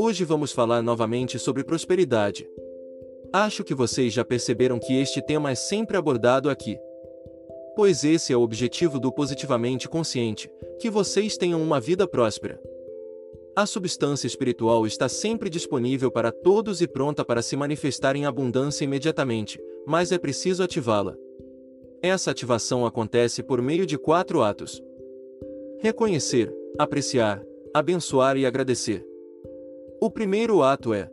Hoje vamos falar novamente sobre prosperidade. Acho que vocês já perceberam que este tema é sempre abordado aqui. Pois esse é o objetivo do Positivamente Consciente: que vocês tenham uma vida próspera. A substância espiritual está sempre disponível para todos e pronta para se manifestar em abundância imediatamente, mas é preciso ativá-la. Essa ativação acontece por meio de quatro atos: reconhecer, apreciar, abençoar e agradecer. O primeiro ato é: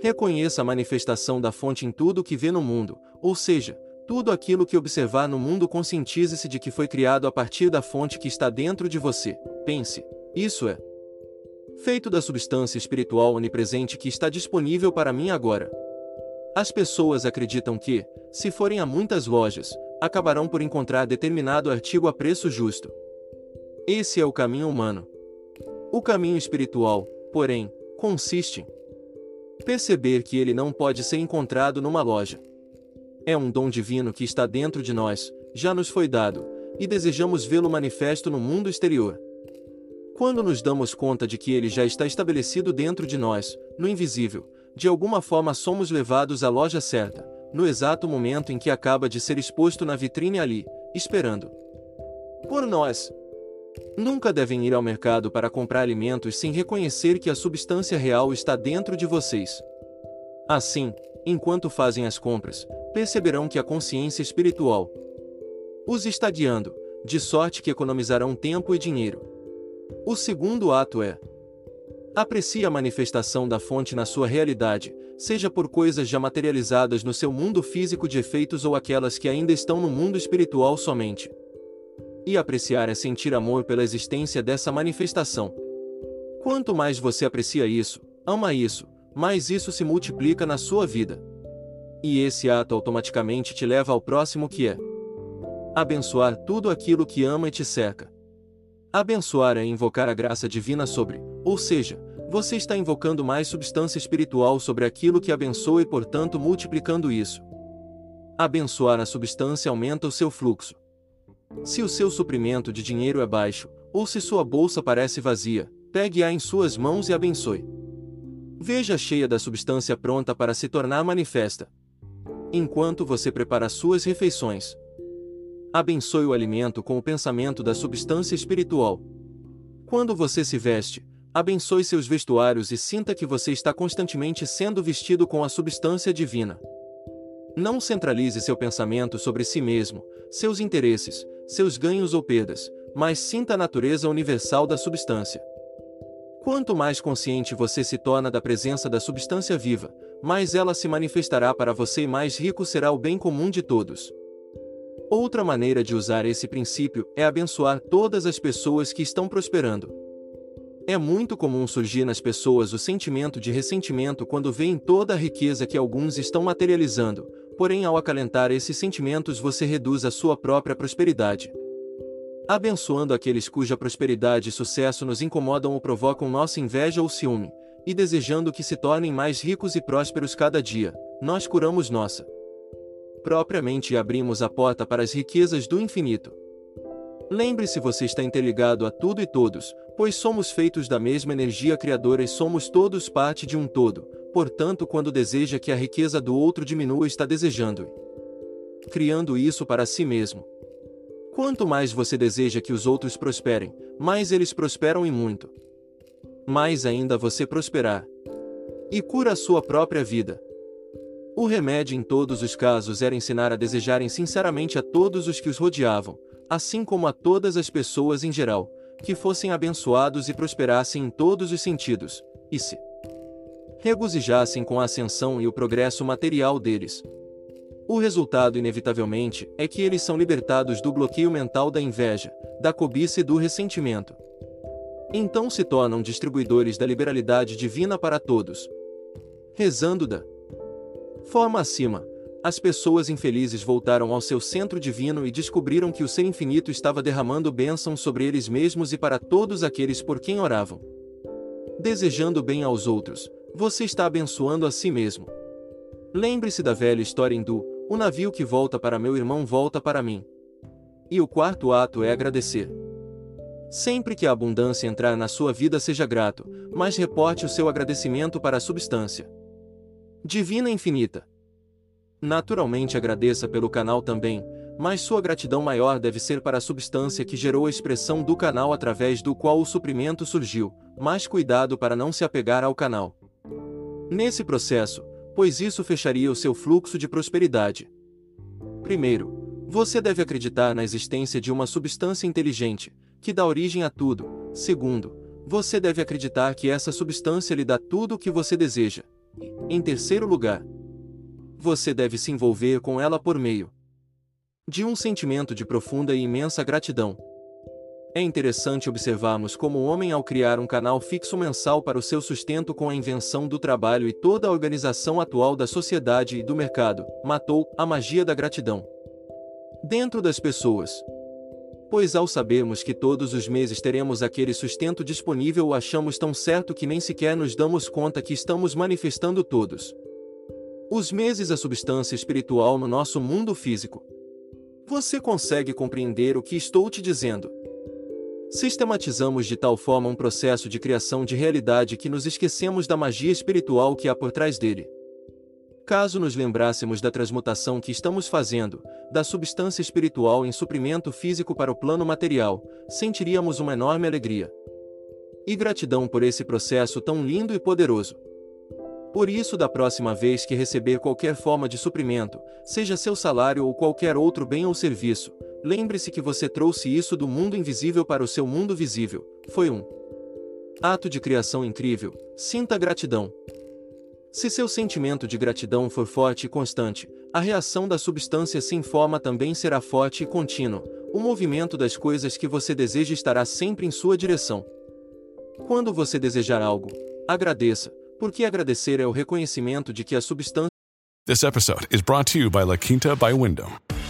reconheça a manifestação da fonte em tudo que vê no mundo, ou seja, tudo aquilo que observar no mundo conscientize-se de que foi criado a partir da fonte que está dentro de você. Pense, isso é feito da substância espiritual onipresente que está disponível para mim agora. As pessoas acreditam que, se forem a muitas lojas, acabarão por encontrar determinado artigo a preço justo. Esse é o caminho humano. O caminho espiritual, porém, consiste em perceber que ele não pode ser encontrado numa loja. É um dom divino que está dentro de nós, já nos foi dado, e desejamos vê-lo manifesto no mundo exterior. Quando nos damos conta de que ele já está estabelecido dentro de nós, no invisível, de alguma forma somos levados à loja certa, no exato momento em que acaba de ser exposto na vitrine ali, esperando por nós. Nunca devem ir ao mercado para comprar alimentos sem reconhecer que a substância real está dentro de vocês. Assim, enquanto fazem as compras, perceberão que a consciência espiritual os está guiando, de sorte que economizarão tempo e dinheiro. O segundo ato é: aprecie a manifestação da fonte na sua realidade, seja por coisas já materializadas no seu mundo físico de efeitos ou aquelas que ainda estão no mundo espiritual somente. E apreciar é sentir amor pela existência dessa manifestação. Quanto mais você aprecia isso, ama isso, mais isso se multiplica na sua vida. E esse ato automaticamente te leva ao próximo que é abençoar tudo aquilo que ama e te cerca. Abençoar é invocar a graça divina sobre, ou seja, você está invocando mais substância espiritual sobre aquilo que abençoa e, portanto, multiplicando isso. Abençoar a substância aumenta o seu fluxo. Se o seu suprimento de dinheiro é baixo, ou se sua bolsa parece vazia, pegue-a em suas mãos e abençoe. Veja cheia da substância pronta para se tornar manifesta. Enquanto você prepara suas refeições, abençoe o alimento com o pensamento da substância espiritual. Quando você se veste, abençoe seus vestuários e sinta que você está constantemente sendo vestido com a substância divina. Não centralize seu pensamento sobre si mesmo, seus interesses, seus ganhos ou perdas, mas sinta a natureza universal da substância. Quanto mais consciente você se torna da presença da substância viva, mais ela se manifestará para você e mais rico será o bem comum de todos. Outra maneira de usar esse princípio é abençoar todas as pessoas que estão prosperando. É muito comum surgir nas pessoas o sentimento de ressentimento quando veem toda a riqueza que alguns estão materializando, porém, ao acalentar esses sentimentos, você reduz a sua própria prosperidade. Abençoando aqueles cuja prosperidade e sucesso nos incomodam ou provocam nossa inveja ou ciúme, e desejando que se tornem mais ricos e prósperos cada dia, nós curamos nossa propriamente e abrimos a porta para as riquezas do infinito. Lembre-se, você está interligado a tudo e todos, pois somos feitos da mesma energia criadora e somos todos parte de um todo, Portanto, quando deseja que a riqueza do outro diminua, está desejando e criando isso para si mesmo. Quanto mais você deseja que os outros prosperem, mais eles prosperam e muito. Mais ainda você prosperar. E cura a sua própria vida. O remédio em todos os casos era ensinar a desejarem sinceramente a todos os que os rodeavam, assim como a todas as pessoas em geral, que fossem abençoados e prosperassem em todos os sentidos, e se regozijassem com a ascensão e o progresso material deles. O resultado, inevitavelmente, é que eles são libertados do bloqueio mental da inveja, da cobiça e do ressentimento. Então se tornam distribuidores da liberalidade divina para todos. Rezando da forma acima, as pessoas infelizes voltaram ao seu centro divino e descobriram que o Ser Infinito estava derramando bênçãos sobre eles mesmos e para todos aqueles por quem oravam. Desejando bem aos outros, você está abençoando a si mesmo. Lembre-se da velha história hindu: o navio que volta para meu irmão volta para mim. E o quarto ato é agradecer. Sempre que a abundância entrar na sua vida, seja grato, mas reporte o seu agradecimento para a substância divina infinita. Naturalmente agradeça pelo canal também, mas sua gratidão maior deve ser para a substância que gerou a expressão do canal através do qual o suprimento surgiu, mas cuidado para não se apegar ao canal. Nesse processo, pois isso fecharia o seu fluxo de prosperidade. Primeiro, você deve acreditar na existência de uma substância inteligente, que dá origem a tudo. Segundo, você deve acreditar que essa substância lhe dá tudo o que você deseja. E, em terceiro lugar, você deve se envolver com ela por meio de um sentimento de profunda e imensa gratidão. É interessante observarmos como o homem, ao criar um canal fixo mensal para o seu sustento com a invenção do trabalho e toda a organização atual da sociedade e do mercado, matou a magia da gratidão dentro das pessoas. Pois ao sabermos que todos os meses teremos aquele sustento disponível, o achamos tão certo que nem sequer nos damos conta que estamos manifestando todos os meses a substância espiritual no nosso mundo físico. Você consegue compreender o que estou te dizendo? Sistematizamos de tal forma um processo de criação de realidade que nos esquecemos da magia espiritual que há por trás dele. Caso nos lembrássemos da transmutação que estamos fazendo, da substância espiritual em suprimento físico para o plano material, sentiríamos uma enorme alegria e gratidão por esse processo tão lindo e poderoso. Por isso, da próxima vez que receber qualquer forma de suprimento, seja seu salário ou qualquer outro bem ou serviço, lembre-se que você trouxe isso do mundo invisível para o seu mundo visível. Foi um ato de criação incrível. Sinta gratidão. Se seu sentimento de gratidão for forte e constante, a reação da substância sem forma também será forte e contínua. O movimento das coisas que você deseja estará sempre em sua direção. Quando você desejar algo, agradeça, porque agradecer é o reconhecimento de que a substância. This episode is brought to you by La Quinta by.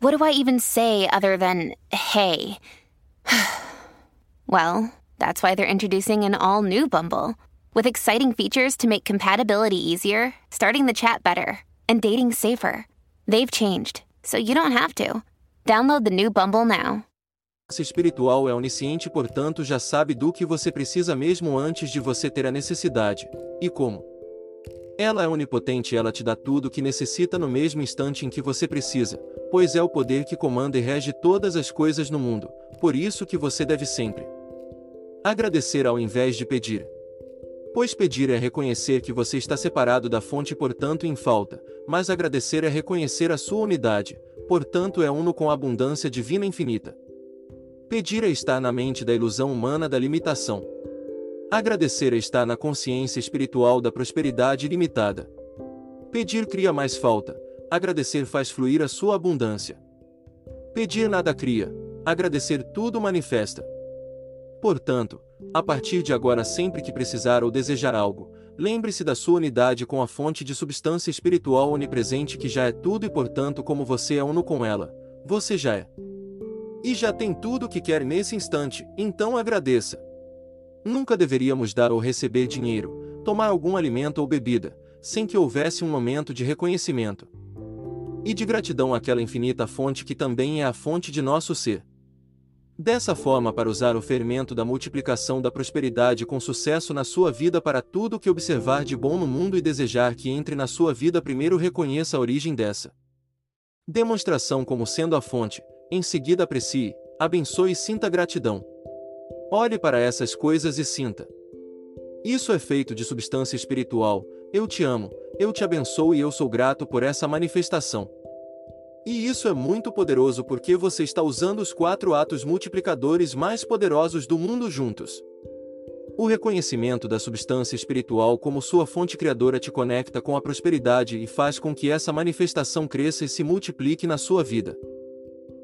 what do I even say other than hey? well, that's why they're introducing an all new Bumble with exciting features to make compatibility easier, starting the chat better, and dating safer. They've changed, so you don't have to. Download the new Bumble now. espiritual é onisciente, portanto já sabe do que você precisa mesmo antes de você ter a necessidade. E como? Ela é onipotente, ela te dá tudo o que necessita no mesmo instante em que você precisa, pois é o poder que comanda e rege todas as coisas no mundo. Por isso que você deve sempre agradecer ao invés de pedir. Pois pedir é reconhecer que você está separado da fonte e portanto em falta, mas agradecer é reconhecer a sua unidade, portanto é uno com a abundância divina infinita. Pedir é estar na mente da ilusão humana da limitação. Agradecer é estar na consciência espiritual da prosperidade ilimitada. Pedir cria mais falta, agradecer faz fluir a sua abundância. Pedir nada cria, agradecer tudo manifesta. Portanto, a partir de agora, sempre que precisar ou desejar algo, lembre-se da sua unidade com a fonte de substância espiritual onipresente que já é tudo e, portanto, como você é uno com ela, você já é. E já tem tudo o que quer nesse instante, então agradeça. Nunca deveríamos dar ou receber dinheiro, tomar algum alimento ou bebida, sem que houvesse um momento de reconhecimento e de gratidão àquela infinita fonte que também é a fonte de nosso ser. Dessa forma, para usar o fermento da multiplicação da prosperidade com sucesso na sua vida para tudo que observar de bom no mundo e desejar que entre na sua vida, primeiro reconheça a origem dessa Demonstração como sendo a fonte, em seguida aprecie, abençoe e sinta gratidão. Olhe para essas coisas e sinta. Isso é feito de substância espiritual. Eu te amo, eu te abençoo e eu sou grato por essa manifestação. E isso é muito poderoso porque você está usando os quatro atos multiplicadores mais poderosos do mundo juntos. O reconhecimento da substância espiritual como sua fonte criadora te conecta com a prosperidade e faz com que essa manifestação cresça e se multiplique na sua vida.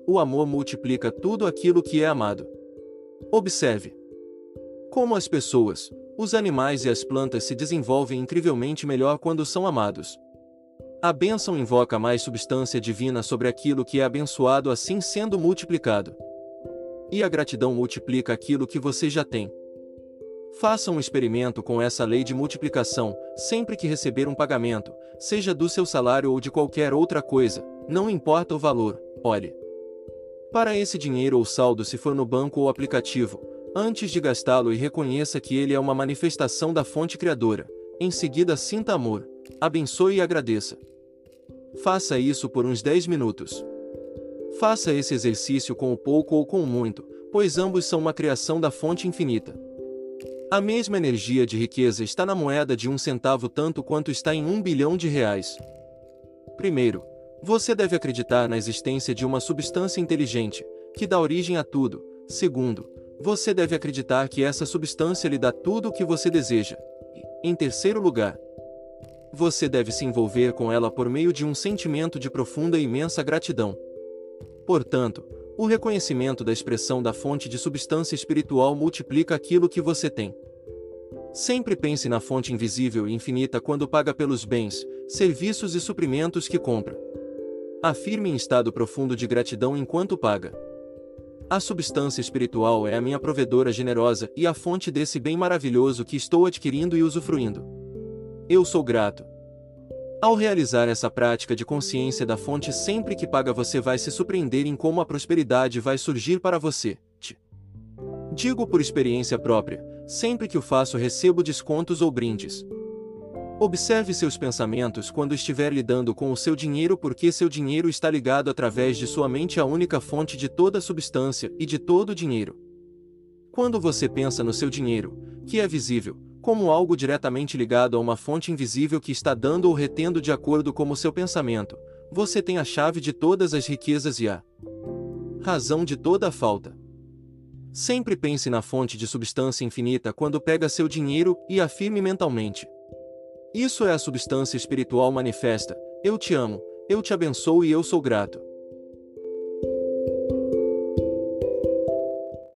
O amor multiplica tudo aquilo que é amado. Observe como as pessoas, os animais e as plantas se desenvolvem incrivelmente melhor quando são amados. A bênção invoca mais substância divina sobre aquilo que é abençoado, assim sendo multiplicado. E a gratidão multiplica aquilo que você já tem. Faça um experimento com essa lei de multiplicação, sempre que receber um pagamento, seja do seu salário ou de qualquer outra coisa, não importa o valor, olhe. Para esse dinheiro ou saldo se for no banco ou aplicativo, antes de gastá-lo e reconheça que ele é uma manifestação da fonte criadora. Em seguida, sinta amor, abençoe e agradeça. Faça isso por uns 10 minutos. Faça esse exercício com o pouco ou com o muito, pois ambos são uma criação da fonte infinita. A mesma energia de riqueza está na moeda de um centavo tanto quanto está em um bilhão de reais. Primeiro, você deve acreditar na existência de uma substância inteligente, que dá origem a tudo. Segundo, você deve acreditar que essa substância lhe dá tudo o que você deseja. Em terceiro lugar, você deve se envolver com ela por meio de um sentimento de profunda e imensa gratidão. Portanto, o reconhecimento da expressão da fonte de substância espiritual multiplica aquilo que você tem. Sempre pense na fonte invisível e infinita quando paga pelos bens, serviços e suprimentos que compra. Afirme em estado profundo de gratidão enquanto paga. A substância espiritual é a minha provedora generosa e a fonte desse bem maravilhoso que estou adquirindo e usufruindo. Eu sou grato. Ao realizar essa prática de consciência da fonte sempre que paga, você vai se surpreender em como a prosperidade vai surgir para você. Te digo por experiência própria: sempre que o faço, recebo descontos ou brindes. Observe seus pensamentos quando estiver lidando com o seu dinheiro, porque seu dinheiro está ligado através de sua mente à única fonte de toda substância e de todo o dinheiro. Quando você pensa no seu dinheiro, que é visível, como algo diretamente ligado a uma fonte invisível que está dando ou retendo de acordo com o seu pensamento, você tem a chave de todas as riquezas e a razão de toda a falta. Sempre pense na fonte de substância infinita quando pega seu dinheiro e afirme mentalmente. Isso é a substância espiritual manifesta. Eu te amo, eu te abençoo e eu sou grato.